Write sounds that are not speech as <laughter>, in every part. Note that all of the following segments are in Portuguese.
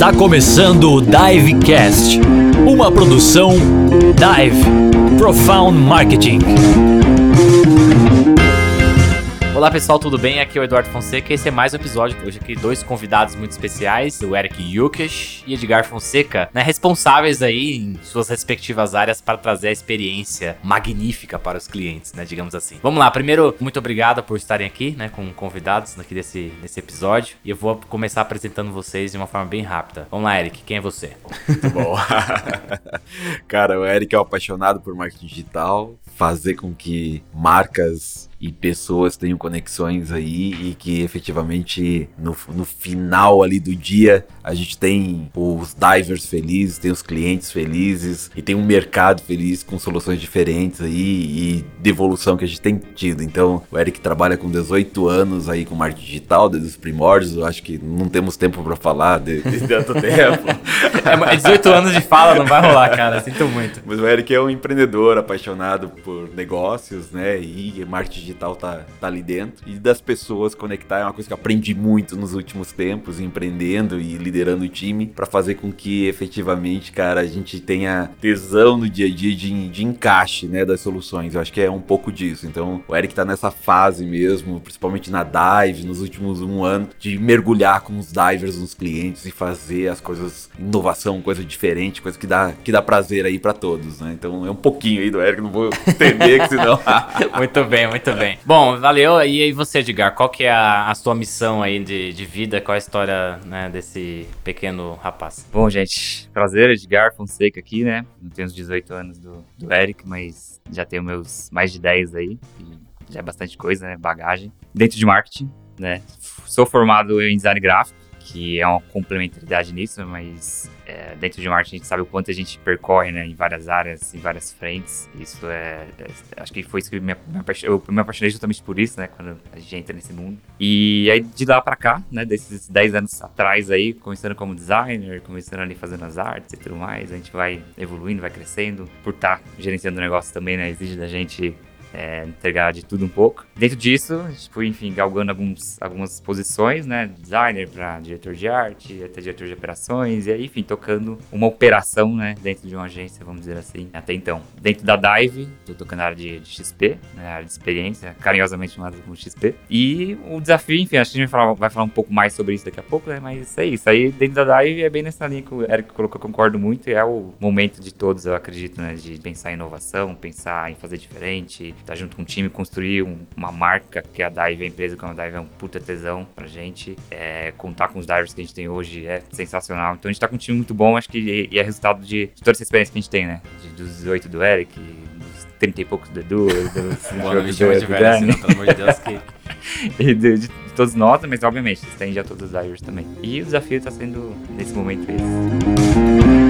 Está começando o Divecast, uma produção Dive Profound Marketing. Olá pessoal, tudo bem? Aqui é o Eduardo Fonseca e esse é mais um episódio. Hoje aqui dois convidados muito especiais, o Eric Yukesh e Edgar Fonseca, né, responsáveis aí em suas respectivas áreas para trazer a experiência magnífica para os clientes, né, digamos assim. Vamos lá, primeiro, muito obrigado por estarem aqui, né, com convidados aqui desse, desse episódio e eu vou começar apresentando vocês de uma forma bem rápida. Vamos lá, Eric, quem é você? Muito bom. <laughs> Cara, o Eric é um apaixonado por marketing digital, fazer com que marcas e pessoas tenham conexões aí e que efetivamente no, no final ali do dia a gente tem os divers felizes, tem os clientes felizes e tem um mercado feliz com soluções diferentes aí e devolução que a gente tem tido. Então, o Eric trabalha com 18 anos aí com marketing digital, desde os primórdios, eu acho que não temos tempo para falar de, de <laughs> tanto tempo. é, 18 anos de fala não vai rolar, cara, sinto muito. Mas o Eric é um empreendedor apaixonado por negócios, né, e marketing digital tá, tá ali dentro. E das pessoas conectar é uma coisa que eu aprendi muito nos últimos tempos, empreendendo e liderando o time, para fazer com que efetivamente, cara, a gente tenha tesão no dia a dia de, de encaixe, né, das soluções. Eu acho que é um pouco disso. Então, o Eric tá nessa fase mesmo, principalmente na dive, nos últimos um ano, de mergulhar com os divers nos clientes e fazer as coisas, inovação, coisa diferente, coisa que dá, que dá prazer aí para todos, né? Então, é um pouquinho aí do Eric, não vou entender que senão... <laughs> muito bem, muito bem. Bom, valeu. E aí você, Edgar, qual que é a, a sua missão aí de, de vida? Qual a história né, desse pequeno rapaz? Bom, gente, prazer, Edgar Fonseca aqui, né? Não tenho os 18 anos do, do Eric, mas já tenho meus mais de 10 aí. Já é bastante coisa, né? Bagagem. Dentro de marketing, né? Sou formado em design gráfico que é uma complementaridade nisso, mas é, dentro de marketing a gente sabe o quanto a gente percorre né, em várias áreas, em várias frentes. Isso é. é acho que foi isso que me, me, eu me apaixonei justamente por isso, né? Quando a gente entra nesse mundo. E aí de lá pra cá, né? Desses 10 anos atrás aí, começando como designer, começando ali fazendo as artes e tudo mais, a gente vai evoluindo, vai crescendo. Por estar tá gerenciando o negócio também, né? Exige da gente é, entregar de tudo um pouco. Dentro disso, a foi, enfim, galgando alguns, algumas posições, né? Designer para diretor de arte, até diretor de operações, e aí, enfim, tocando uma operação, né? Dentro de uma agência, vamos dizer assim, até então. Dentro da Dive, tô tocando na área de, de XP, né, área de experiência, carinhosamente chamada como XP. E o desafio, enfim, acho que a gente vai falar, vai falar um pouco mais sobre isso daqui a pouco, né? Mas é isso. Aí, dentro da Dive, é bem nessa linha que o Eric colocou, eu concordo muito, e é o momento de todos, eu acredito, né? De pensar em inovação, pensar em fazer diferente, estar tá junto com o time, construir um, uma marca que a Dive, a empresa que a Dive é um puta tesão pra gente. É, contar com os divers que a gente tem hoje é sensacional. Então a gente tá com um time muito bom, acho que e, e é resultado de, de, toda essa experiência que a gente tem, né? De, dos 18 do Eric, dos 30 e poucos do Edu, dos não me chama de velho assim, pelo amor de Deus, que... <laughs> e de, de, todos nós, mas obviamente, tem já todos os divers também. E o desafio tá sendo, nesse momento, esse.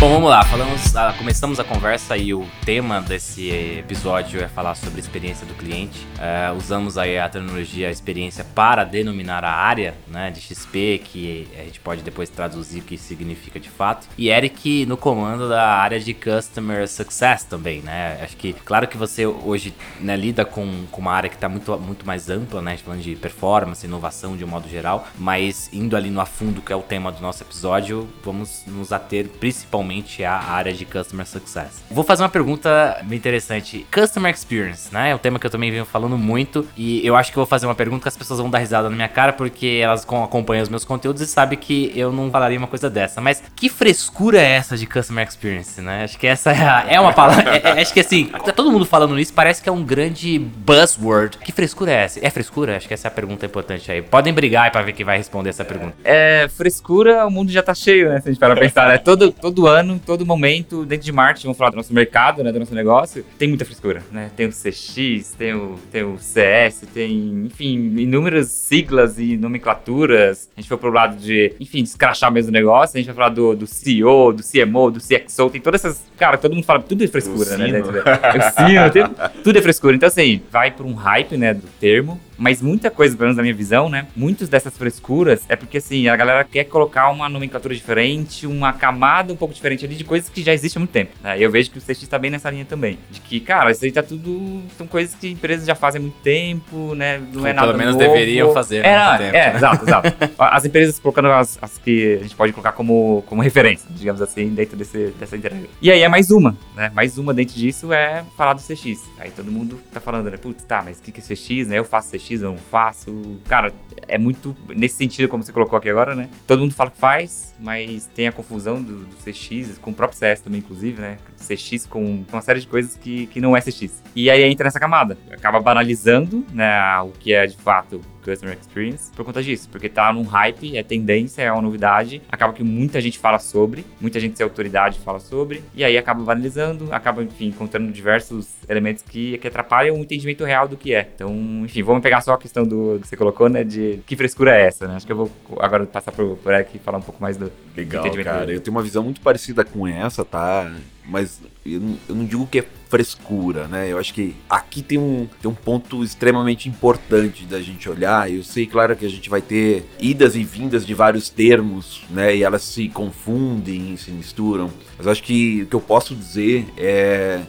Bom, vamos lá. Falamos, ah, começamos a conversa e o tema desse episódio é falar sobre a experiência do cliente. Uh, usamos aí a terminologia a experiência para denominar a área né, de XP, que a gente pode depois traduzir o que significa de fato. E Eric no comando da área de Customer Success também, né? Acho que, claro que você hoje né, lida com, com uma área que está muito, muito mais ampla, né? Falando de performance, inovação de um modo geral, mas indo ali no afundo, que é o tema do nosso episódio, vamos nos ater principalmente principalmente a área de Customer Success. Vou fazer uma pergunta bem interessante. Customer Experience, né? É um tema que eu também venho falando muito e eu acho que vou fazer uma pergunta que as pessoas vão dar risada na minha cara porque elas acompanham os meus conteúdos e sabem que eu não falaria uma coisa dessa. Mas que frescura é essa de Customer Experience, né? Acho que essa é, a, é uma palavra. <laughs> é, é, acho que assim, tá todo mundo falando nisso, parece que é um grande buzzword. Que frescura é essa? É frescura? Acho que essa é a pergunta importante aí. Podem brigar pra ver quem vai responder essa pergunta. É, frescura, o mundo já tá cheio, né? Se a gente parar pra pensar, né? Todo, todo ano ano, todo momento, dentro de marketing, vamos falar do nosso mercado, né, do nosso negócio, tem muita frescura, né? Tem o CX, tem o, tem o CS, tem, enfim, inúmeras siglas e nomenclaturas. A gente foi pro lado de, enfim, descrachar mesmo o negócio, a gente vai falar do, do CEO, do CMO, do CXO, tem todas essas, cara, todo mundo fala, tudo é frescura, né? Dentro, o sino, tem, tudo é frescura. Então, assim, vai por um hype, né, do termo, Mas muita coisa, pelo menos na minha visão, né? Muitas dessas frescuras é porque, assim, a galera quer colocar uma nomenclatura diferente, uma camada um pouco diferente ali de coisas que já existem há muito tempo. Né? Eu vejo que o CX tá bem nessa linha também. De que, cara, isso aí tá tudo. São coisas que empresas já fazem há muito tempo, né? Não é Ou nada Pelo menos novo. deveriam fazer. É, né, há não, muito tempo, é, né? exato, exato. <laughs> As empresas colocando as, as que a gente pode colocar como, como referência, digamos assim, dentro desse, dessa entrega. E aí é mais uma, né? Mais uma dentro disso é falar do CX. Aí todo mundo tá falando, né? Putz, tá, mas o que que é CX, né? Eu faço CX, não faço. Cara, é muito nesse sentido, como você colocou aqui agora, né? Todo mundo fala que faz, mas tem a confusão do, do CX, com o próprio CS também, inclusive, né? CX com uma série de coisas que, que não é CX. E aí entra nessa camada. Acaba banalizando, né? O que é de fato Customer Experience por conta disso, porque tá num hype, é tendência, é uma novidade, acaba que muita gente fala sobre, muita gente sem autoridade fala sobre, e aí acaba banalizando, acaba, enfim, encontrando diversos elementos que, que atrapalham o entendimento real do que é. Então, enfim, vamos pegar só a questão do que você colocou, né, de que frescura é essa, né? Acho que eu vou agora passar por Eric e falar um pouco mais do Legal, entendimento cara. dele. Eu tenho uma visão muito parecida com essa, tá? Mas eu não, eu não digo que é frescura, né? Eu acho que aqui tem um, tem um ponto extremamente importante da gente olhar. Eu sei, claro, que a gente vai ter idas e vindas de vários termos, né? E elas se confundem, se misturam. Mas eu acho que o que eu posso dizer é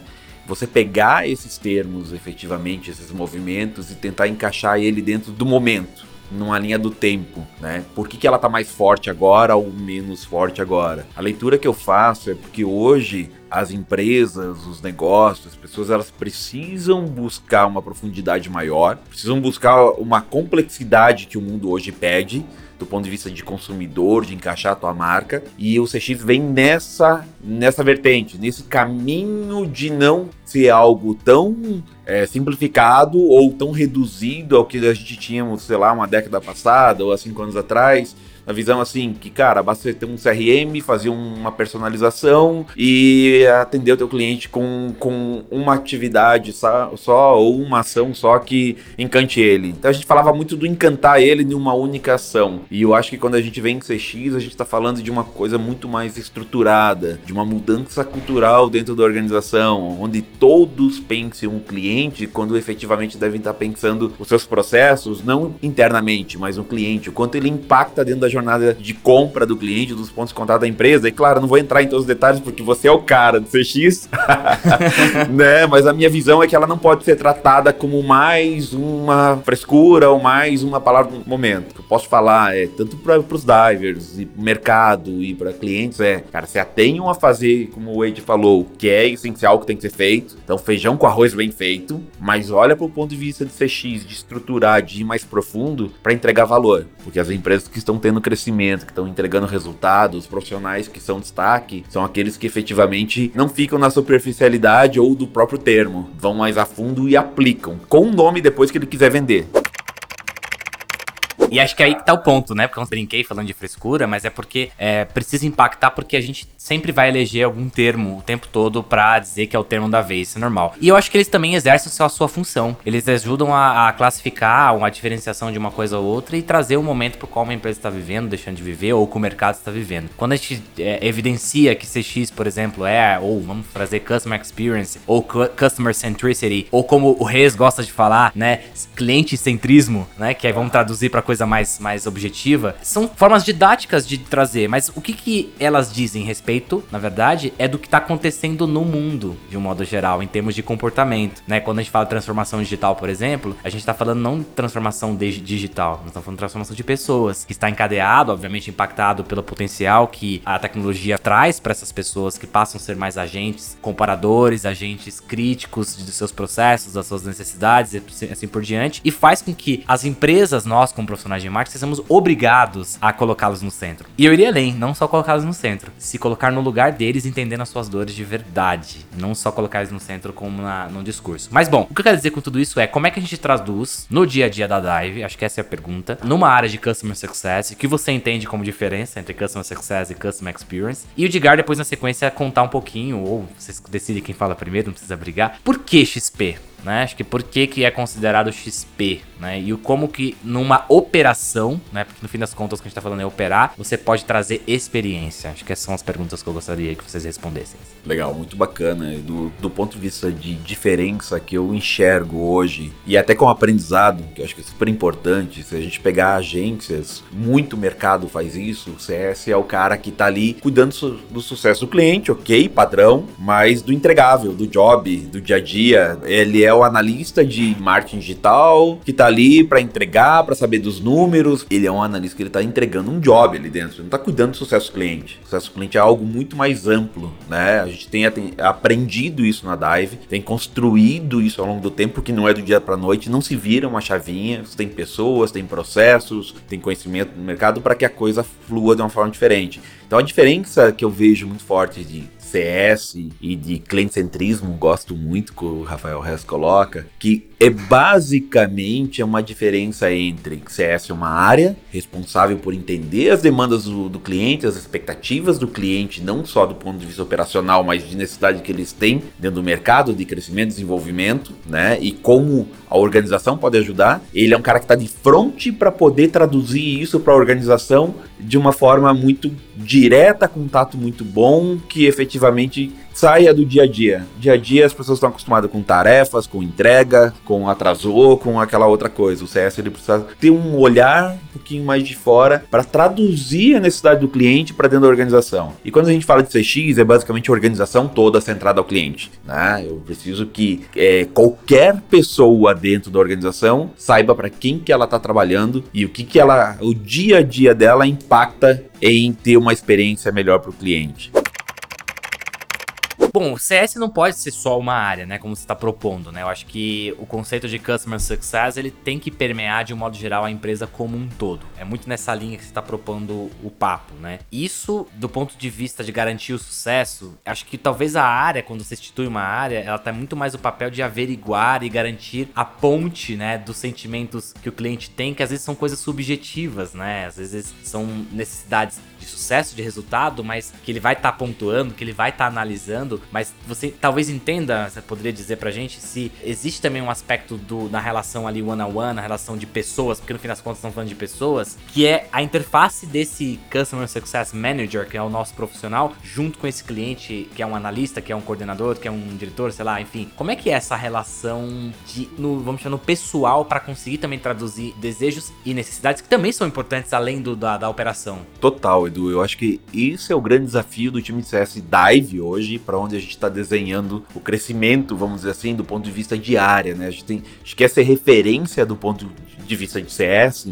você pegar esses termos, efetivamente, esses movimentos, e tentar encaixar ele dentro do momento numa linha do tempo, né? Por que, que ela tá mais forte agora ou menos forte agora? A leitura que eu faço é porque hoje as empresas, os negócios, as pessoas, elas precisam buscar uma profundidade maior, precisam buscar uma complexidade que o mundo hoje pede, do ponto de vista de consumidor, de encaixar a tua marca, e o CX vem nessa nessa vertente, nesse caminho de não ser algo tão é, simplificado ou tão reduzido ao que a gente tinha, sei lá, uma década passada ou há cinco anos atrás, a visão assim, que cara, basta você ter um CRM, fazer uma personalização e atender o teu cliente com, com uma atividade só, só ou uma ação só que encante ele. Então a gente falava muito do encantar ele em uma única ação. E eu acho que quando a gente vem em CX, a gente está falando de uma coisa muito mais estruturada, de uma mudança cultural dentro da organização, onde todos pensem um cliente quando efetivamente devem estar pensando os seus processos, não internamente, mas um cliente, o quanto ele impacta dentro da jornada de compra do cliente, dos pontos de contato da empresa. E claro, não vou entrar em todos os detalhes porque você é o cara do CX, <laughs> né? Mas a minha visão é que ela não pode ser tratada como mais uma frescura ou mais uma palavra do momento. O que eu posso falar é tanto para os divers e mercado e para clientes é, cara, se atenham a fazer como o Wade falou, que é essencial que tem que ser feito. Então, feijão com arroz bem feito, mas olha para o ponto de vista de CX, de estruturar, de ir mais profundo para entregar valor, porque as empresas que estão tendo crescimento, que estão entregando resultados, os profissionais que são destaque, são aqueles que efetivamente não ficam na superficialidade ou do próprio termo, vão mais a fundo e aplicam, com o nome depois que ele quiser vender. E acho que aí que tá o ponto, né? Porque eu brinquei falando de frescura, mas é porque é, precisa impactar porque a gente sempre vai eleger algum termo o tempo todo pra dizer que é o termo da vez, isso é normal. E eu acho que eles também exercem a sua função. Eles ajudam a, a classificar uma diferenciação de uma coisa ou outra e trazer o momento pro qual uma empresa está vivendo, deixando de viver, ou que o mercado está vivendo. Quando a gente é, evidencia que CX, por exemplo, é, ou vamos trazer Customer Experience, ou cu- Customer Centricity, ou como o Reis gosta de falar, né, cliente centrismo, né, que aí vamos traduzir pra coisa mais, mais objetiva, são formas didáticas de trazer, mas o que que elas dizem respeito, na verdade, é do que tá acontecendo no mundo, de um modo geral, em termos de comportamento, né, quando a gente fala transformação digital, por exemplo, a gente tá falando não transformação digital, nós estamos falando transformação de pessoas, que está encadeado, obviamente impactado pelo potencial que a tecnologia traz para essas pessoas que passam a ser mais agentes comparadores, agentes críticos de seus processos, das suas necessidades e assim por diante, e faz com que as empresas, nós como profissionais de marketing, sejamos obrigados a colocá-los no centro. E eu iria além, não só colocá-los no centro, se colocar no lugar deles, entendendo as suas dores de verdade, não só colocar eles no centro como na, no discurso. Mas bom, o que eu quero dizer com tudo isso é como é que a gente traduz no dia a dia da Dive, acho que essa é a pergunta, numa área de Customer Success, que você entende como diferença entre Customer Success e Customer Experience, e o Edgar depois na sequência contar um pouquinho, ou vocês decidem quem fala primeiro, não precisa brigar, por que XP? Né? Acho que por que, que é considerado XP, né? E como que numa operação, né? Porque no fim das contas o que a gente tá falando é operar, você pode trazer experiência. Acho que essas são as perguntas que eu gostaria que vocês respondessem. Legal, muito bacana. Do, do ponto de vista de diferença que eu enxergo hoje, e até com aprendizado, que eu acho que é super importante, se a gente pegar agências, muito mercado faz isso, o CS é o cara que tá ali cuidando do sucesso do cliente, ok, padrão, mas do entregável, do job, do dia a dia. Ele é o analista de marketing digital que tá ali para entregar, para saber dos números. Ele é um analista que ele tá entregando um job ali dentro, ele não tá cuidando do sucesso do cliente. O sucesso do cliente é algo muito mais amplo, né? A gente tem, aprendido isso na Dive, tem construído isso ao longo do tempo, que não é do dia para noite, não se vira uma chavinha, tem pessoas, tem processos, tem conhecimento no mercado para que a coisa flua de uma forma diferente. Então a diferença que eu vejo muito forte de CS e de cliente-centrismo, gosto muito que o Rafael Hess coloca, que é basicamente uma diferença entre CS é uma área responsável por entender as demandas do, do, cliente, as expectativas do cliente, não só do ponto de vista operacional, mas de necessidade que eles têm dentro do mercado de crescimento desenvolvimento, né? E como a organização pode ajudar. Ele é um cara que está de frente para poder traduzir isso para a organização de uma forma muito direta, contato muito bom, que efetivamente saia do dia a dia. Dia a dia as pessoas estão acostumadas com tarefas, com entrega, com atrasou, com aquela outra coisa. O CS ele precisa ter um olhar um pouquinho mais de fora para traduzir a necessidade do cliente para dentro da organização. E quando a gente fala de CX, é basicamente a organização toda centrada ao cliente. Né? Eu preciso que é, qualquer pessoa dentro da organização saiba para quem que ela está trabalhando e o que que ela, o dia a dia dela impacta em ter uma experiência melhor para o cliente. Bom, o CS não pode ser só uma área, né? Como você está propondo, né? Eu acho que o conceito de Customer Success ele tem que permear de um modo geral a empresa como um todo. É muito nessa linha que você está propondo o papo, né? Isso, do ponto de vista de garantir o sucesso, acho que talvez a área, quando você institui uma área, ela tá muito mais o papel de averiguar e garantir a ponte, né? Dos sentimentos que o cliente tem, que às vezes são coisas subjetivas, né? Às vezes são necessidades de sucesso, de resultado, mas que ele vai estar tá pontuando, que ele vai estar tá analisando, mas você talvez entenda, você poderia dizer pra gente se existe também um aspecto do, na relação ali one on one, na relação de pessoas, porque no fim das contas estamos falando de pessoas, que é a interface desse Customer Success Manager, que é o nosso profissional, junto com esse cliente, que é um analista, que é um coordenador, que é um diretor, sei lá, enfim. Como é que é essa relação de, no, vamos chamar, no pessoal para conseguir também traduzir desejos e necessidades que também são importantes além do, da, da operação? Total, Edu. Eu acho que esse é o grande desafio do time de CS Dive hoje, para onde a gente está desenhando o crescimento, vamos dizer assim, do ponto de vista de área, né? A gente, tem, a gente quer ser referência do ponto de vista de CS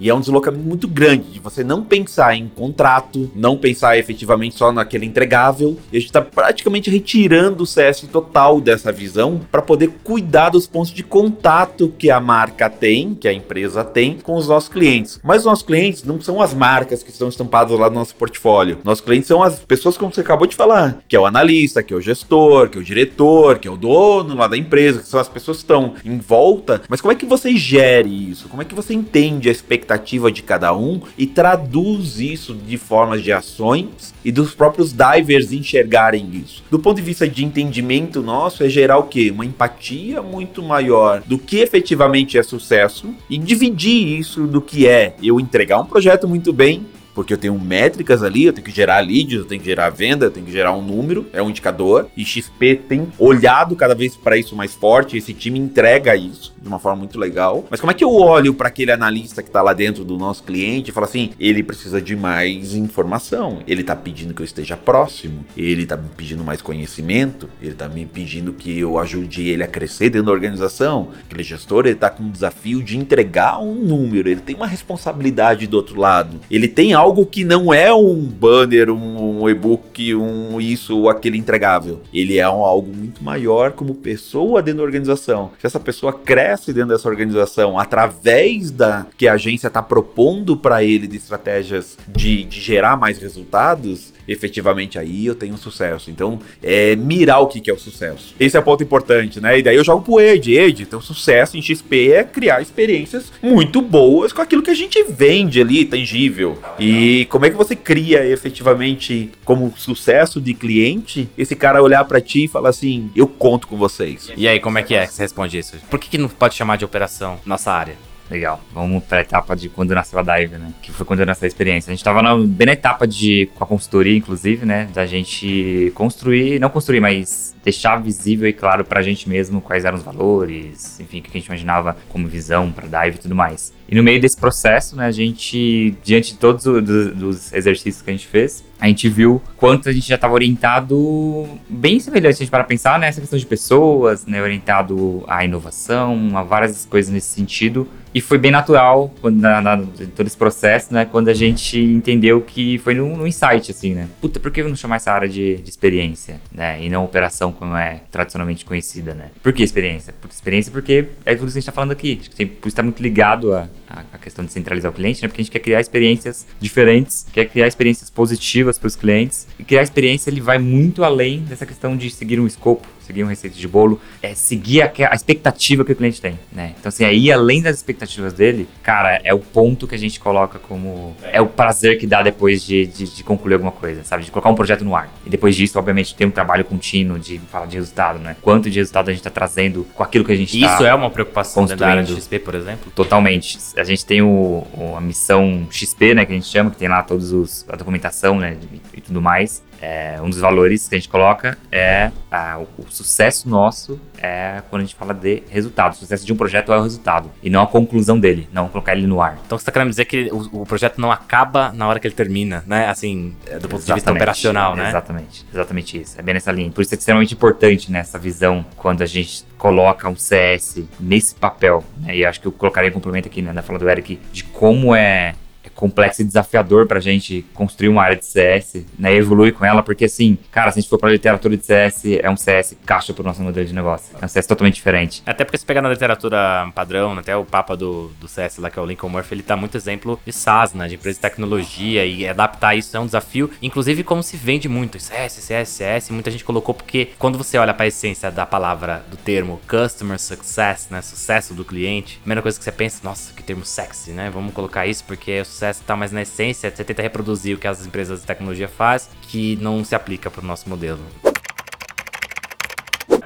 e é um deslocamento muito grande de você não pensar em contrato, não pensar efetivamente só naquele entregável. E a gente está praticamente retirando o CS total dessa visão para poder cuidar dos pontos de contato que a marca tem, que a empresa tem com os nossos clientes. Mas os nossos clientes não são as marcas que estão estampadas lá no nosso portfólio. Nossos clientes são as pessoas como você acabou de falar, que é o analista, que é o gestor, que é o diretor, que é o dono lá da empresa, que são as pessoas que estão em volta. Mas como é que você gere isso? Como é que você entende a expectativa expectativa de cada um e traduz isso de formas de ações e dos próprios divers enxergarem isso. Do ponto de vista de entendimento nosso, é gerar o quê? Uma empatia muito maior do que efetivamente é sucesso e dividir isso do que é eu entregar um projeto muito bem, porque eu tenho métricas ali, eu tenho que gerar leads, eu tenho que gerar venda, eu tenho que gerar um número, é um indicador, e XP tem olhado cada vez para isso mais forte, esse time entrega isso de uma forma muito legal. Mas como é que eu olho para aquele analista que está lá dentro do nosso cliente e falo assim, ele precisa de mais informação, ele está pedindo que eu esteja próximo, ele está me pedindo mais conhecimento, ele está me pedindo que eu ajude ele a crescer dentro da organização. Aquele gestor, ele está com um desafio de entregar um número, ele tem uma responsabilidade do outro lado, ele tem algo algo que não é um banner, um, um e-book, um isso ou aquele entregável. Ele é um, algo muito maior como pessoa dentro da organização. Se essa pessoa cresce dentro dessa organização através da que a agência está propondo para ele de estratégias de, de gerar mais resultados, efetivamente aí eu tenho sucesso. Então, é mirar o que, é o sucesso. Esse é o ponto importante, né? E daí eu jogo pro Ed. Ed, então sucesso em XP é criar experiências muito boas com aquilo que a gente vende ali, tangível. E E como é que você cria efetivamente como sucesso de cliente esse cara olhar para ti e falar assim, eu conto com vocês. E aí, como é que é que você responde isso? Por que, que não pode chamar de operação nossa área? Legal. Vamos para a etapa de quando nasceu a Dive, né? Que foi quando nasceu a experiência. A gente estava bem na etapa de, com a consultoria, inclusive, né? Da gente construir, não construir, mas deixar visível e claro para a gente mesmo quais eram os valores, enfim, o que a gente imaginava como visão para Dive e tudo mais. E no meio desse processo, né, a gente, diante de todos os exercícios que a gente fez, a gente viu quanto a gente já estava orientado bem semelhante, a gente para pensar nessa questão de pessoas, né, orientado à inovação, a várias coisas nesse sentido. E foi bem natural quando, na, na, todo esse processo, né? Quando a gente entendeu que foi no, no insight, assim, né? Puta, por que não chamar essa área de, de, experiência, né? E não operação como é tradicionalmente conhecida, né? Por que experiência? Por experiência porque é tudo isso que a gente está falando aqui. Acho que tem, por estar muito ligado a, a, questão de centralizar o cliente, né? Porque a gente quer criar experiências diferentes, quer criar experiências positivas para os clientes. E criar experiência, ele vai muito além dessa questão de seguir um escopo, seguir uma receita de bolo, é seguir a, a expectativa que o cliente tem, né? Então, assim, aí além das expectativas dele, cara, é o ponto que a gente coloca como... É o prazer que dá depois de, de, de concluir alguma coisa, sabe? De colocar um projeto no ar. E depois disso, obviamente, tem um trabalho contínuo de falar de resultado, né? Quanto de resultado a gente está trazendo com aquilo que a gente está Isso é uma preocupação da área de XP, por exemplo? Totalmente. A gente tem o, a missão XP, né, que a gente chama, que tem lá todos os a documentação, né, e, e tudo mais. É, um dos valores que a gente coloca é a, o, o, sucesso nosso é quando a gente fala de resultado. O sucesso de um projeto é o resultado e não a conclusão dele, não colocar ele no ar. Então você está querendo dizer que o, o, projeto não acaba na hora que ele termina, né? Assim, é, do ponto exatamente, de vista operacional, né? Exatamente, exatamente isso. É bem nessa linha. Por isso é extremamente importante nessa visão quando a gente coloca um CS nesse papel. Né? E acho que eu colocaria um complemento aqui né, na fala do Eric de como é complexo e desafiador pra gente construir uma área de CS, né, evoluir com ela, porque assim, cara, se a gente for pra literatura de CS, é um CS caixa pro nosso modelo de negócio. É um CS totalmente diferente. Até porque se pegar na literatura padrão, até o papa do, do CS lá, que é o Lincoln Murphy, ele tá muito exemplo de SaaS, né, de empresa de tecnologia, e adaptar isso é um desafio, inclusive como se vende muito, CS, CS, CS, muita gente colocou, porque quando você olha pra essência da palavra, do termo Customer Success, né, sucesso do cliente, a primeira coisa que você pensa, nossa, que termo sexy, né, vamos colocar isso porque é sucesso processo e tal, mas na essência você tenta reproduzir o que as empresas de tecnologia fazem, que não se aplica para o nosso modelo.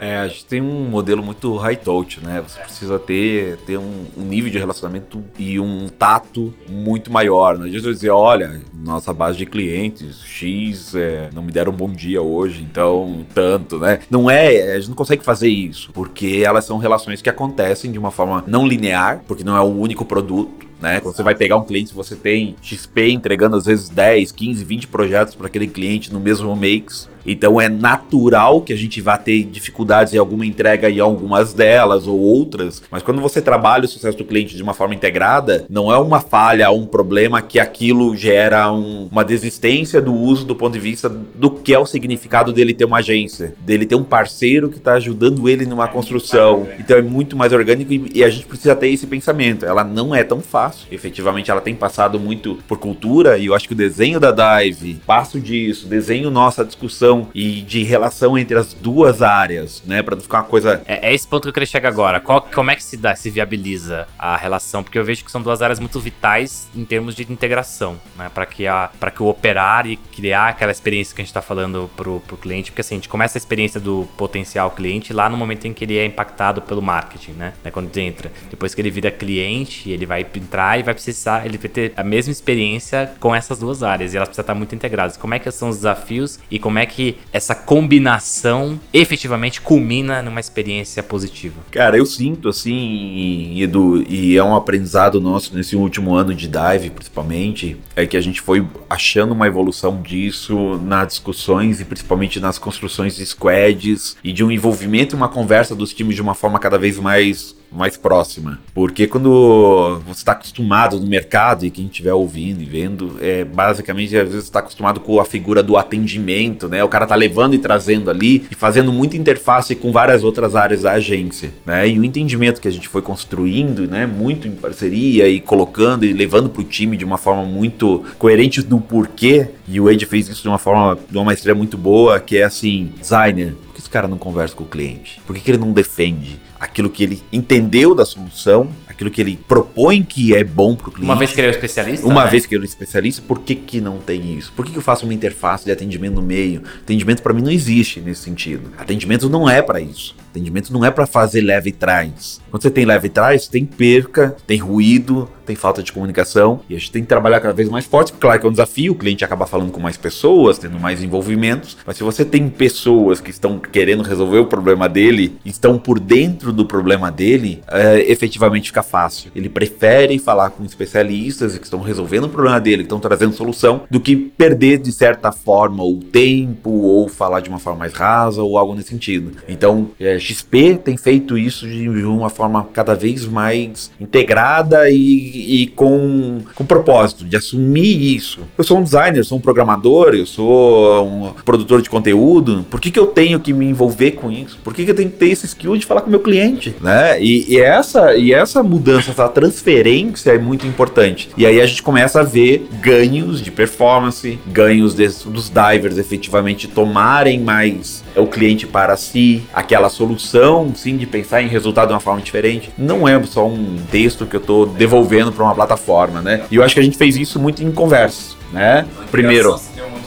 É, a gente tem um modelo muito high touch, né? Você precisa ter, ter um, um nível de relacionamento e um tato muito maior. Não adianta dizer, olha, nossa base de clientes, X, é, não me deram um bom dia hoje, então tanto, né? Não é, a gente não consegue fazer isso, porque elas são relações que acontecem de uma forma não linear, porque não é o único produto né? Quando você vai pegar um cliente, você tem XP entregando às vezes 10, 15, 20 projetos para aquele cliente no mesmo mês. Então é natural que a gente vá ter dificuldades em alguma entrega em algumas delas ou outras, mas quando você trabalha o sucesso do cliente de uma forma integrada, não é uma falha ou um problema que aquilo gera um, uma desistência do uso do ponto de vista do que é o significado dele ter uma agência, dele ter um parceiro que está ajudando ele numa construção. Então é muito mais orgânico e, e a gente precisa ter esse pensamento. Ela não é tão fácil. Efetivamente, ela tem passado muito por cultura e eu acho que o desenho da Dive, passo disso, desenho nossa discussão e de relação entre as duas áreas, né? Pra não ficar uma coisa. É, é esse ponto que eu queria chegar agora. Qual, como é que se dá, se viabiliza a relação? Porque eu vejo que são duas áreas muito vitais em termos de integração, né? Pra que, a, que o operar e criar aquela experiência que a gente tá falando pro, pro cliente. Porque assim, a gente começa a experiência do potencial cliente lá no momento em que ele é impactado pelo marketing, né? né? Quando ele entra. Depois que ele vira cliente, ele vai entrar e vai precisar, ele vai ter a mesma experiência com essas duas áreas. E elas precisam estar muito integradas. Como é que são os desafios e como é que que essa combinação efetivamente culmina numa experiência positiva? Cara, eu sinto assim, Edu, e é um aprendizado nosso nesse último ano de dive, principalmente, é que a gente foi achando uma evolução disso nas discussões e principalmente nas construções de squads e de um envolvimento e uma conversa dos times de uma forma cada vez mais mais próxima. Porque quando você está acostumado no mercado, e quem estiver ouvindo e vendo, é basicamente às vezes está acostumado com a figura do atendimento, né? O cara tá levando e trazendo ali e fazendo muita interface com várias outras áreas da agência, né? E o entendimento que a gente foi construindo, né? Muito em parceria e colocando e levando para o time de uma forma muito coerente do porquê. E o Ed fez isso de uma forma, de uma maestria muito boa, que é assim, designer, cara não conversa com o cliente? Por que, que ele não defende? aquilo que ele entendeu da solução, aquilo que ele propõe que é bom para o cliente. Uma vez que ele é o especialista. Uma né? vez que ele é especialista, por que, que não tem isso? Por que, que eu faço uma interface de atendimento no meio? Atendimento para mim não existe nesse sentido. Atendimento não é para isso. Atendimento não é para fazer leve e trás. Quando você tem leve e trás, tem perca, tem ruído, tem falta de comunicação e a gente tem que trabalhar cada vez mais forte. Claro que é um desafio, o cliente acaba falando com mais pessoas, tendo mais envolvimentos, mas se você tem pessoas que estão querendo resolver o problema dele, estão por dentro do problema dele, é, efetivamente fica fácil. Ele prefere falar com especialistas que estão resolvendo o problema dele, que estão trazendo solução, do que perder de certa forma o tempo ou falar de uma forma mais rasa ou algo nesse sentido. Então, é, XP tem feito isso de uma forma cada vez mais integrada e, e com, com propósito, de assumir isso. Eu sou um designer, sou um programador, eu sou um produtor de conteúdo. Por que, que eu tenho que me envolver com isso? Por que, que eu tenho que ter esse skill de falar com o meu cliente? Né? E, e essa, e essa mudança, essa transferência é muito importante. E aí a gente começa a ver ganhos de performance, ganhos des, dos divers efetivamente tomarem mais o cliente para si, aquela solução, sim, de pensar em resultado de uma forma diferente. Não é só um texto que eu estou devolvendo para uma plataforma, né? E eu acho que a gente fez isso muito em conversas, né? Primeiro,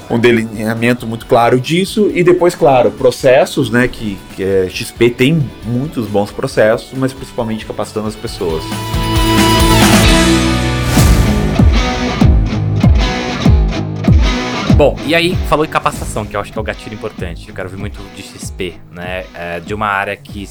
um delineamento muito claro disso e depois, claro, processos, né? Que, que é, XP tem muitos bons processos, mas principalmente capacitando as pessoas. Bom, e aí falou em capacitação, que eu acho que é o gatilho importante. Eu quero ver muito de XP, né? É, de uma área que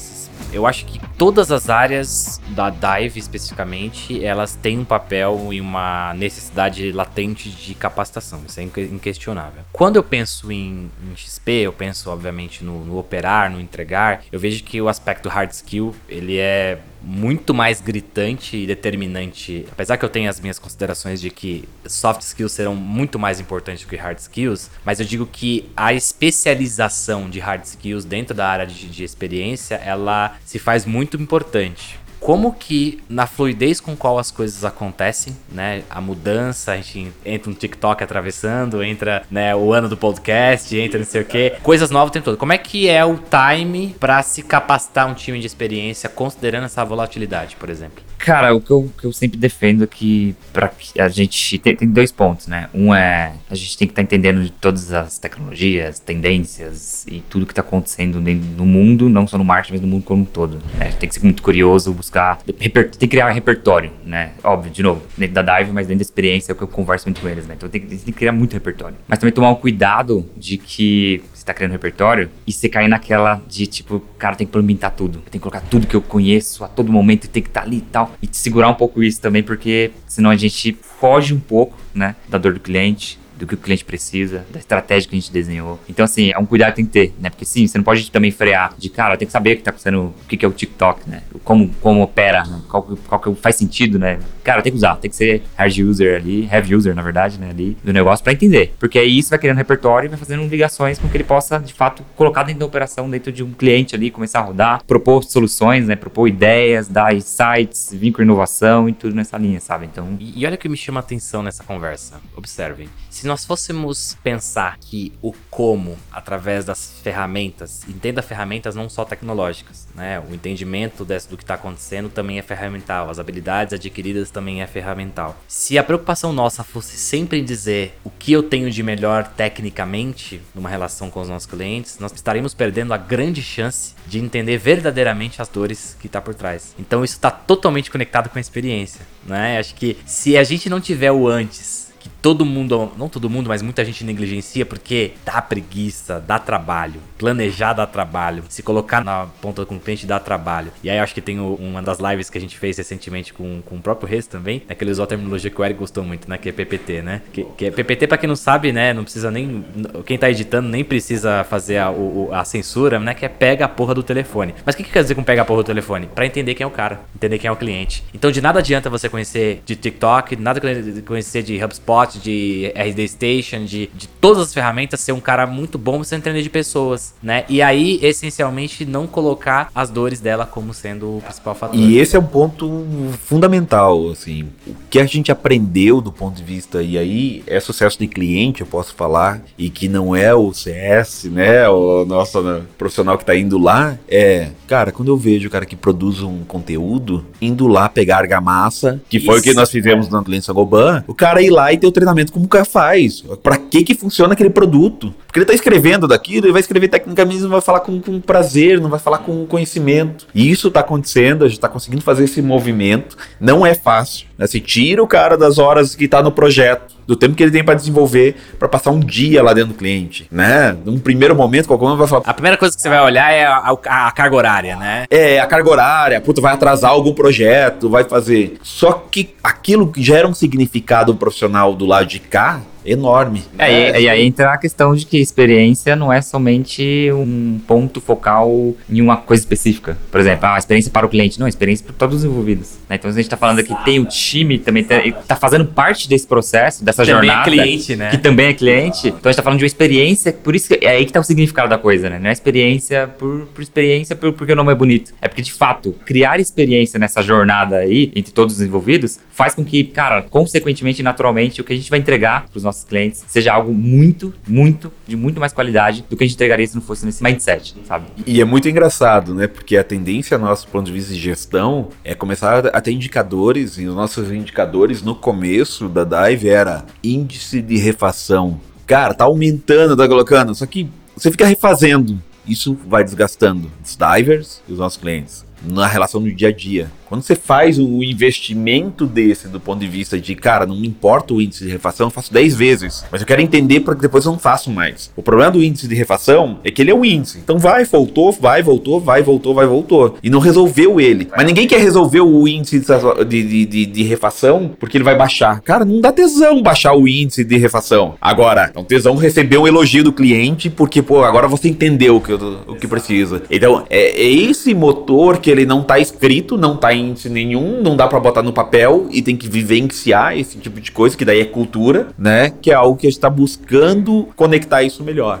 eu acho que todas as áreas da Dive especificamente, elas têm um papel e uma necessidade latente de capacitação. Isso é inquestionável. Quando eu penso em, em XP, eu penso obviamente no, no operar, no entregar. Eu vejo que o aspecto hard skill ele é muito mais gritante e determinante. Apesar que eu tenho as minhas considerações de que soft skills serão muito mais importantes do que hard skills, mas eu digo que a especialização de hard skills dentro da área de, de experiência, ela se faz muito importante como que na fluidez com qual as coisas acontecem, né? A mudança, a gente entra no TikTok atravessando, entra, né, o ano do podcast, entra não sei o quê, coisas novas o tempo todo. Como é que é o time para se capacitar um time de experiência considerando essa volatilidade, por exemplo? Cara, o que eu, que eu sempre defendo é que para a gente tem, tem, dois pontos, né? Um é a gente tem que estar tá entendendo de todas as tecnologias, tendências e tudo que está acontecendo no mundo, não só no marketing, mas no mundo como um todo. Né? Tem que ser muito curioso, buscar, tem que criar um repertório, né? Óbvio, de novo, dentro da Dive, mas dentro da experiência é o que eu converso muito com eles, né? Então tem, tem que criar muito repertório. Mas também tomar um cuidado de que você tá criando repertório e você cair naquela de tipo, cara, tem que implementar tudo. Tenho que colocar tudo que eu conheço a todo momento, tem que estar tá ali e tal. E segurar um pouco isso também, porque senão a gente foge um pouco, né, da dor do cliente, do que o cliente precisa, da estratégia que a gente desenhou. Então, assim, é um cuidado que tem que ter, né? Porque sim, você não pode também frear de cara, tem que saber o que tá acontecendo, o que, é o TikTok, né? Como, como opera, né? qual, qual que faz sentido, né? Cara, tem que usar, tem que ser hard user ali, heavy user, na verdade, né? Ali do negócio para entender. Porque aí isso vai criando repertório e vai fazendo ligações com que ele possa, de fato, colocar dentro da operação, dentro de um cliente ali, começar a rodar, propor soluções, né? Propor ideias, dar insights, vir com inovação e tudo nessa linha, sabe? Então. E, e olha o que me chama a atenção nessa conversa. Observem. Se nós fôssemos pensar que o como, através das ferramentas, entenda ferramentas não só tecnológicas, né? O entendimento desse, do que está acontecendo também é ferramental, as habilidades adquiridas também é ferramental. Se a preocupação nossa fosse sempre em dizer o que eu tenho de melhor tecnicamente numa relação com os nossos clientes, nós estaríamos perdendo a grande chance de entender verdadeiramente as dores que está por trás. Então isso está totalmente conectado com a experiência, né? Acho que se a gente não tiver o antes todo mundo, não todo mundo, mas muita gente negligencia porque dá preguiça, dá trabalho. Planejar dá trabalho. Se colocar na ponta com o cliente dá trabalho. E aí acho que tem uma das lives que a gente fez recentemente com, com o próprio Reis também, né, que ele usou a terminologia que o Eric gostou muito, né? Que é PPT, né? Que, que é PPT, pra quem não sabe, né? Não precisa nem. Quem tá editando nem precisa fazer a, o, a censura, né? Que é pega a porra do telefone. Mas o que, que quer dizer com pega a porra do telefone? Pra entender quem é o cara, entender quem é o cliente. Então de nada adianta você conhecer de TikTok, nada conhecer de HubSpot, parte de RD Station, de, de todas as ferramentas, ser um cara muito bom você entender de pessoas, né? E aí, essencialmente, não colocar as dores dela como sendo o principal fator. E esse é um ponto fundamental, assim, o que a gente aprendeu do ponto de vista, e aí é sucesso de cliente, eu posso falar, e que não é o CS, né, o nosso né, profissional que tá indo lá, é, cara, quando eu vejo o cara que produz um conteúdo, indo lá pegar argamassa, que foi Isso. o que nós fizemos na Lens Goban, o cara ir lá e ter o treinamento como o cara faz, pra que que funciona aquele produto, porque ele tá escrevendo daquilo, ele vai escrever tecnicamente, não vai falar com, com prazer, não vai falar com conhecimento, e isso tá acontecendo, a gente tá conseguindo fazer esse movimento, não é fácil, né? Você tira o cara das horas que tá no projeto, do tempo que ele tem para desenvolver, para passar um dia lá dentro do cliente, né? Num primeiro momento, qualquer um vai falar, A primeira coisa que você vai olhar é a, a- a carga horária, né? é, a carga horária, puta, vai atrasar algum projeto, vai fazer. Só que aquilo que gera um significado profissional do lado de cá, enorme. É, e, e aí entra a questão de que experiência não é somente um ponto focal em uma coisa específica. Por exemplo, a experiência para o cliente. Não, a experiência para todos os envolvidos. né? Então a gente tá falando aqui, tem o time, também tá, tá fazendo parte desse processo, dessa Também é jornada. cliente, né? Que também é cliente. Então a gente tá falando de uma experiência, por isso que é aí que tá o significado da coisa, né? Não é experiência por, por experiência, por, porque o nome é bonito. É porque, de fato, criar experiência nessa jornada aí, entre todos os envolvidos, faz com que, cara, consequentemente, naturalmente, o que a gente vai entregar pros nossos clientes seja algo muito, muito, de muito mais qualidade do que a gente entregaria se não fosse nesse mindset, sabe? E é muito engraçado, né? Porque a tendência nosso ponto de vista de gestão é começar a ter indicadores, e os nossos indicadores no começo da Dive era índice de refação. Cara, tá aumentando, tá colocando, só que você fica refazendo. Isso vai desgastando os divers e os nossos clientes na relação do dia a dia. Quando você faz o investimento desse do ponto de vista de, cara, não me importa o índice de refação, eu faço 10 vezes, mas eu quero entender para que depois eu não faço mais. O problema do índice de refação é que ele é um índice. Então vai, voltou, vai, voltou, vai, voltou, vai, voltou. E não resolveu ele. Mas ninguém quer resolver o índice de, de, de, de refação porque ele vai baixar. Cara, não dá tesão baixar o índice de refação. Agora, um tesão receber um elogio do cliente porque, pô, agora você entendeu o que, o que precisa. Então, é, é esse motor que ele não tá escrito, não tá em índice nenhum, não dá pra botar no papel e tem que vivenciar esse tipo de coisa, que daí é cultura, né? Que é algo que a gente tá buscando conectar isso melhor.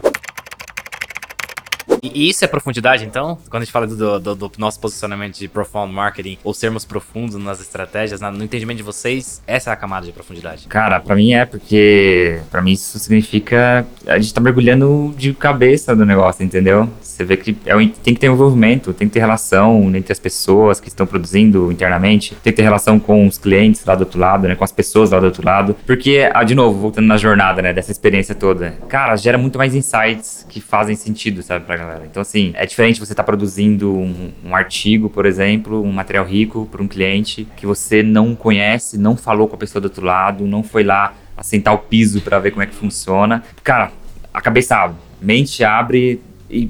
E isso é profundidade, então? Quando a gente fala do, do- do nosso posicionamento de profound marketing, ou sermos profundos nas estratégias, no entendimento de vocês, essa é a camada de profundidade. Cara, pra mim é, porque pra mim isso significa a gente tá mergulhando de cabeça no negócio, entendeu? Você vê que é tem que ter envolvimento, tem que ter relação entre as pessoas que estão produzindo internamente, tem que ter relação com os clientes lá do outro lado, né? Com as pessoas lá do outro lado. Porque, ah, de novo, voltando na jornada, né? Dessa experiência toda, cara, gera muito mais insights que fazem sentido, sabe, pra galera. Então, assim, é diferente você estar produzindo um, um artigo, por exemplo, um material rico para um cliente que você não conhece, não falou com a pessoa do outro lado, não foi lá assentar o piso para ver como é que funciona. Cara, a cabeça abre, mente abre e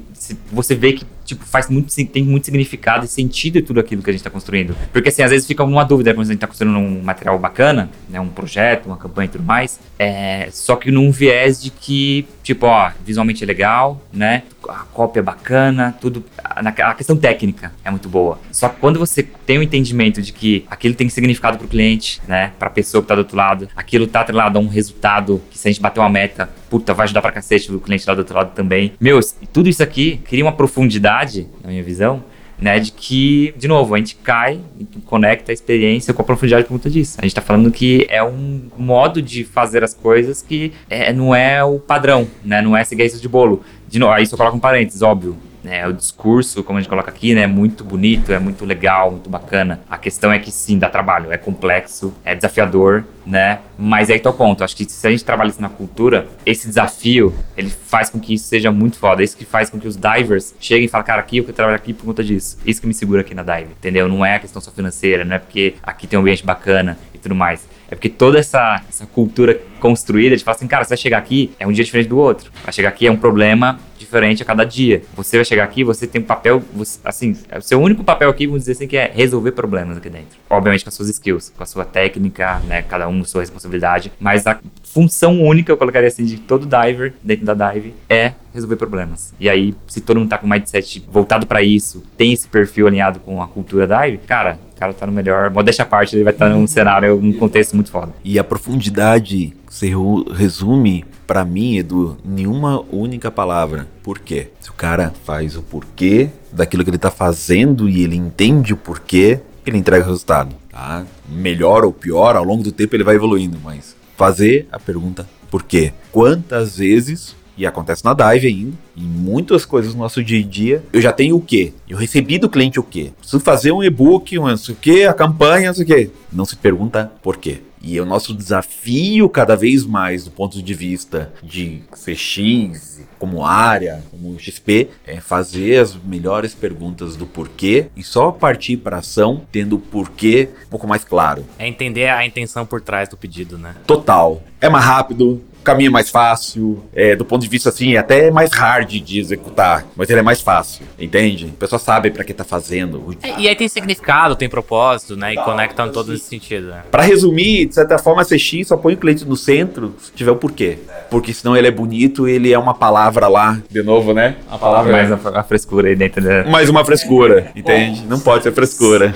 você vê que tipo faz muito tem muito significado e sentido tudo aquilo que a gente está construindo. Porque assim, às vezes fica uma dúvida quando a gente está construindo um material bacana, né, um projeto, uma campanha e tudo mais, é, só que num viés de que tipo, ó, visualmente é legal, né? A cópia é bacana, tudo a, questão técnica é muito boa. Só que quando você tem o entendimento de que aquilo tem significado para o cliente, né, para a pessoa que tá do outro lado, aquilo tá atrelado a um resultado que se a gente bater uma meta, puta, vai ajudar pra cacete o cliente lá do outro lado também. Meu, tudo isso aqui cria uma profundidade, na minha visão, né, de que, de novo, a gente cai e conecta a experiência com a profundidade por conta disso. A gente tá falando que é um modo de fazer as coisas que é, não é o padrão, né, não é seguir isso de bolo. De novo, aí isso eu coloco um parênteses, óbvio, né, o discurso, como a gente coloca aqui, né, é muito bonito, é muito legal, muito bacana. A questão é que sim, dá trabalho, é complexo, é desafiador, né? Mas aí tá o ponto. Acho que se a gente trabalha isso na cultura, esse desafio, ele faz com que isso seja muito foda. É isso que faz com que os divers cheguem e falem, cara, aqui eu quero trabalhar aqui por conta disso. Isso que me segura aqui na dive, entendeu? Não é a questão só financeira, não é porque aqui tem um ambiente bacana tudo mais. É porque toda essa, essa cultura construída de falar assim, cara, você vai chegar aqui, é um dia diferente do outro. Vai chegar aqui, é um problema diferente a cada dia. Você vai chegar aqui, você tem um papel, você- assim, é o seu único papel aqui, vamos dizer assim, que é resolver problemas aqui dentro. Obviamente com as suas skills, com a sua técnica, né, cada um sua responsabilidade, mas a função única, eu colocaria assim, de todo diver dentro da dive é resolver problemas. E aí, se todo mundo tá com mindset voltado pra isso, tem esse perfil alinhado com a cultura dive, cara, o cara tá no melhor. Modéstia à parte, ele vai estar num cenário, num contexto muito foda. E a profundidade se resume, pra mim, Edu, em uma única palavra: porquê. Se o cara faz o porquê daquilo que ele tá fazendo e ele entende o porquê, ele entrega o resultado. Tá? Melhor ou pior, ao longo do tempo ele vai evoluindo, mas fazer a pergunta por quê. Quantas vezes, e acontece na Dive ainda, em muitas coisas do nosso dia a dia, eu já tenho o quê? Eu recebi do cliente o quê? Preciso fazer um e-book, um não sei o quê, a campanha, não sei o quê. Não se pergunta por quê. E o nosso desafio cada vez mais do ponto de vista de CX, como área, como XP, é fazer as melhores perguntas do porquê e só partir para ação tendo o porquê um pouco mais claro. É entender a intenção por trás do pedido, né? Total. É mais rápido, caminho é mais fácil, é, do ponto de vista assim, é até mais hard de executar, mas ele é mais fácil, entende? A pessoa sabe para que tá fazendo. É, E aí tem significado, tem propósito, né? E conectam todo nesse sentido, né? Para resumir, de certa forma, a CX só põe o cliente no centro se tiver o porquê. Porque senão ele é bonito, ele é uma palavra lá, de novo, né? A palavra Mais a, a frescura aí dentro da. mais uma frescura, entende? Não pode ser frescura.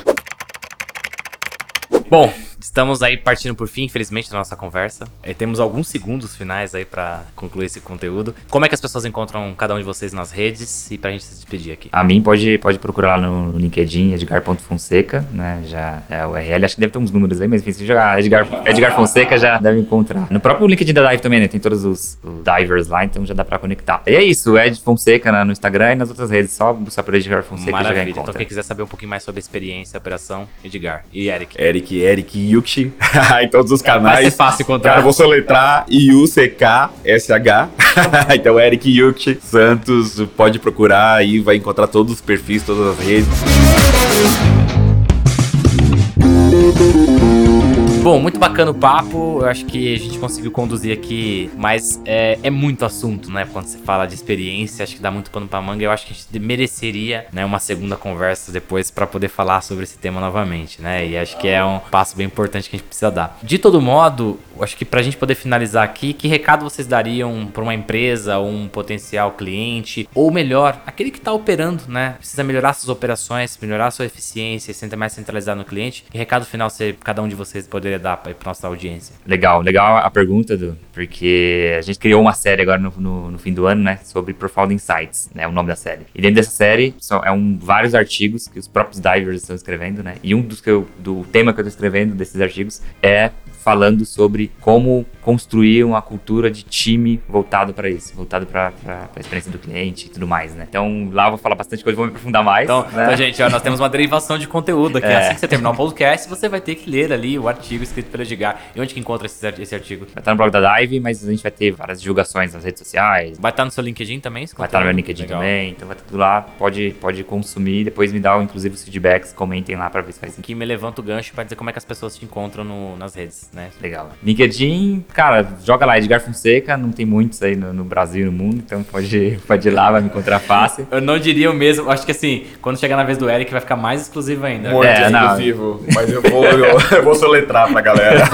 Bom, estamos aí partindo por fim, infelizmente, da nossa conversa. É, temos alguns segundos finais aí pra concluir esse conteúdo. Como é que as pessoas encontram cada um de vocês nas redes e pra gente se despedir aqui? A mim pode, pode procurar lá no LinkedIn, edgar.fonseca, né? Já é o URL, acho que deve ter uns números aí, mas enfim, se jogar Edgar, Edgar Fonseca já deve encontrar. No próprio LinkedIn da Dive também, né? Tem todos os, os divers lá, então já dá pra conectar. E é isso, Ed Fonseca na- no Instagram e nas outras redes, só buscar por Edgar Fonseca já Maravilha. encontra. Então, quem quiser saber um pouquinho mais sobre a experiência, a operação, Edgar e Eric. Eric, Eric Yukshi, <laughs> em todos os Vai canais. ser fácil encontrar. Cara, vou soletrar I-U-C-K-S-H. <laughs> então, Eric Yukshi Santos, pode procurar aí, vai encontrar todos os perfis, todas as redes. Bom, muito bacana o papo. Eu acho que a gente conseguiu conduzir aqui, mas é, é muito assunto, né? Quando você fala de experiência, acho que dá muito pano pra manga. Eu acho que a gente mereceria, né, uma segunda conversa depois pra poder falar sobre esse tema novamente, né? E acho que é um passo bem importante que a gente precisa dar. De todo modo, acho que pra gente poder finalizar aqui, que recado vocês dariam pra uma empresa um potencial cliente, ou melhor, aquele que tá operando, né? Precisa melhorar suas operações, melhorar sua eficiência, se mais centralizado no cliente. Que recado final você, cada um de vocês poderia dar pra nossa audiência? Legal, legal a pergunta, Du, porque a gente criou uma série agora no, no, no fim do ano, né, sobre Profound Insights, né, o nome da série. E dentro dessa série são é um, vários artigos que os próprios divers estão escrevendo, né, e um dos que eu, do tema que eu estou escrevendo desses artigos é falando sobre como construir uma cultura de time voltado para isso, voltado para a experiência do cliente e tudo mais, né. Então lá eu vou falar bastante coisa, vou me aprofundar mais. Então, né? então, gente, ó, nós temos uma derivação de conteúdo aqui. É. Assim que você terminar o podcast, você vai ter que ler ali o artigo escrito pelo Edgar. E onde que encontra esse, ar- esse artigo? Vai estar no blog da Dive, mas a gente vai ter várias divulgações nas redes sociais, Vai estar no seu LinkedIn também? Vai estar no meu? LinkedIn Legal. também, então vai estar tudo lá. Pode, pode consumir, depois me dá inclusive os feedbacks, comentem lá pra ver se faz sentido. Que me levanta o gancho pra dizer como é que as pessoas te encontram no- nas redes, né? Legal. LinkedIn, cara, joga lá Edgar Fonseca, não tem muitos aí no, no Brasil e no mundo, então pode, <laughs> pode ir lá, vai me encontrar fácil. Eu não diria o mesmo, acho que assim, quando chegar na vez do Eric vai ficar mais exclusivo ainda. Muito É, não. exclusivo, mas eu vou, eu, eu vou soletrar pra galera. <laughs>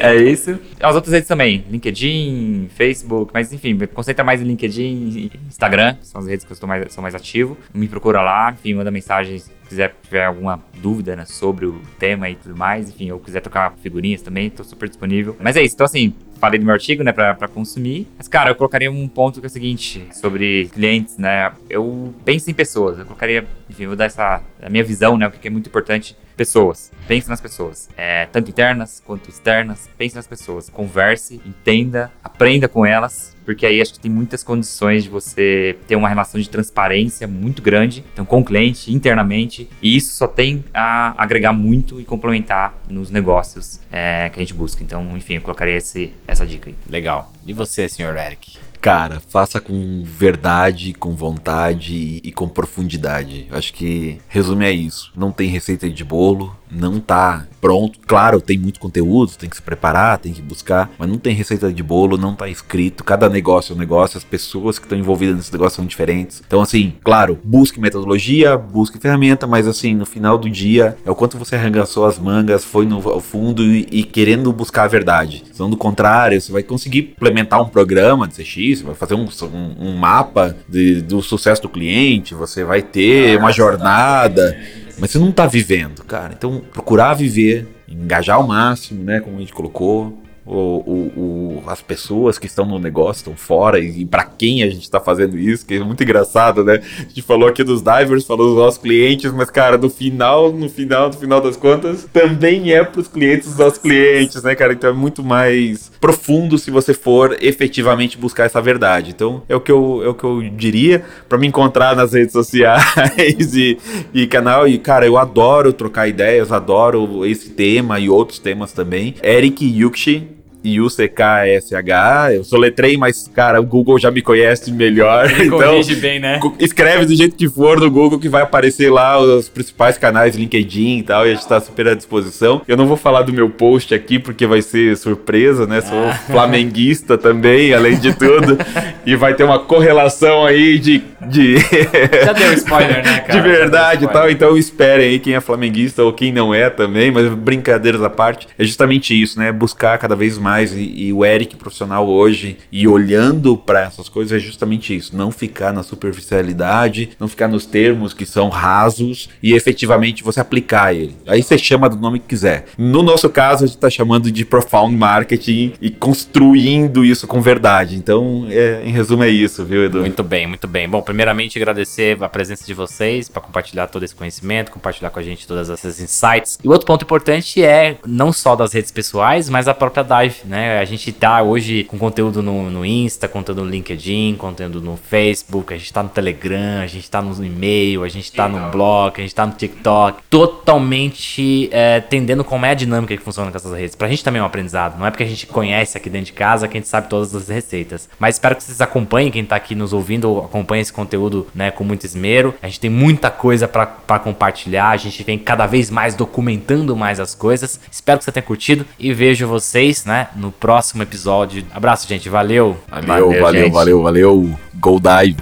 É isso. As outras redes também, LinkedIn, Facebook, mas enfim, concentra mais em LinkedIn e Instagram, são as redes que eu estou mais, sou mais ativo. Me procura lá, enfim, manda mensagem se quiser tiver alguma dúvida né, sobre o tema e tudo mais, enfim, ou quiser trocar figurinhas também, estou super disponível. Mas é isso, então assim, falei do meu artigo, né, pra, pra consumir. Mas, cara, eu colocaria um ponto que é o seguinte, sobre clientes, né, eu penso em pessoas, eu colocaria, enfim, vou dar essa, a minha visão, né, o que é muito importante, pessoas, pense nas pessoas, é, tanto internas quanto externas, pense nas pessoas, converse, entenda, aprenda com elas, porque aí acho que tem muitas condições de você ter uma relação de transparência muito grande, então com o cliente, internamente, e isso só tem a agregar muito e complementar nos negócios é, que a gente busca. Então, enfim, eu colocaria esse, essa dica aí. legal. E você, senhor Eric? Cara, faça com verdade, com vontade e com profundidade. Acho que resume é isso. Não tem receita de bolo, não tá pronto. Claro, tem muito conteúdo, tem que se preparar, tem que buscar, mas não tem receita de bolo, não tá escrito. Cada negócio é um negócio, as pessoas que estão envolvidas nesse negócio são diferentes. Então, assim, claro, busque metodologia, busque ferramenta, mas assim, no final do dia, é o quanto você arregaçou as mangas, foi no ao fundo e, e querendo buscar a verdade. Senão, do contrário, você vai conseguir implementar um programa de CX, vai fazer um, um- um mapa de- do sucesso do cliente, você vai ter uma jornada. Mas você não tá vivendo, cara. Então, procurar viver, engajar ao máximo, né? Como a gente colocou, o, o, as pessoas que estão no negócio, estão fora, e, e para quem a gente está fazendo isso, que é muito engraçado, né? A gente falou aqui dos divers, falou dos nossos clientes, mas, cara, no final, no final, no final das contas, também é para os clientes dos nossos clientes, né, cara? Então é muito mais profundo se você for efetivamente buscar essa verdade. Então é o que eu, é o que eu diria para me encontrar nas redes sociais <laughs> e, e canal. E, cara, eu adoro trocar ideias, adoro esse tema e outros temas também. Eric Yukshi, I-U-C-K-S-H. Eu soletrei, mas, cara, o Google já me conhece melhor. <laughs> Ele então, corrige bem, né? escreve do jeito que for no Google que vai aparecer lá os principais canais, LinkedIn e tal, e a gente tá super à disposição. Eu não vou falar do meu post aqui porque vai ser surpresa, né? Sou Ah. flamenguista também, além de tudo. e vai ter uma correlação aí de. de... <laughs> Já deu spoiler, né, <laughs> cara? De verdade e tal, então esperem aí quem é flamenguista ou quem não é também, mas brincadeiras à parte, é justamente isso, né? Buscar cada vez mais e, e o Eric profissional hoje e olhando para essas coisas é justamente isso, não ficar na superficialidade, não ficar nos termos que são rasos e efetivamente você aplicar ele. Aí você chama do nome que quiser. No nosso caso, a gente tá chamando de profound marketing e construindo isso com verdade. Então, é, em resumo é isso, viu, Edu? Muito bem, muito bem. Bom, primeiramente agradecer a presença de vocês para compartilhar todo esse conhecimento, compartilhar com a gente todas essas insights. E outro ponto importante é não só das redes pessoais, mas a própria Dive, né? A gente tá hoje com conteúdo no, no Insta, conteúdo no LinkedIn, conteúdo no Facebook, a gente tá no Telegram, a gente tá no e-mail, a gente tá no blog, a gente tá no TikTok, totalmente é, entendendo como é a dinâmica que funciona com essas redes. Pra gente também é um aprendizado, não é porque a gente conhece aqui dentro de casa que a gente sabe todas as receitas. Mas espero que vocês acompanhem, quem tá aqui nos ouvindo, acompanhe esse conteúdo né, com muito esmero. A gente tem muita coisa pra compartilhar, a gente vem cada vez mais documentando mais as coisas. Espero que você tenha curtido e vejo vocês né, no próximo episódio. Abraço, gente, valeu! Valeu, Valeu, valeu, gente. valeu, valeu. Go Dive.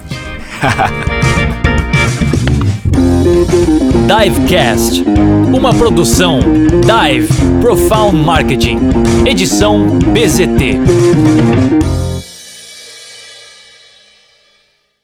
<laughs> Divecast, uma produção Dive Profound Marketing, edição BZT.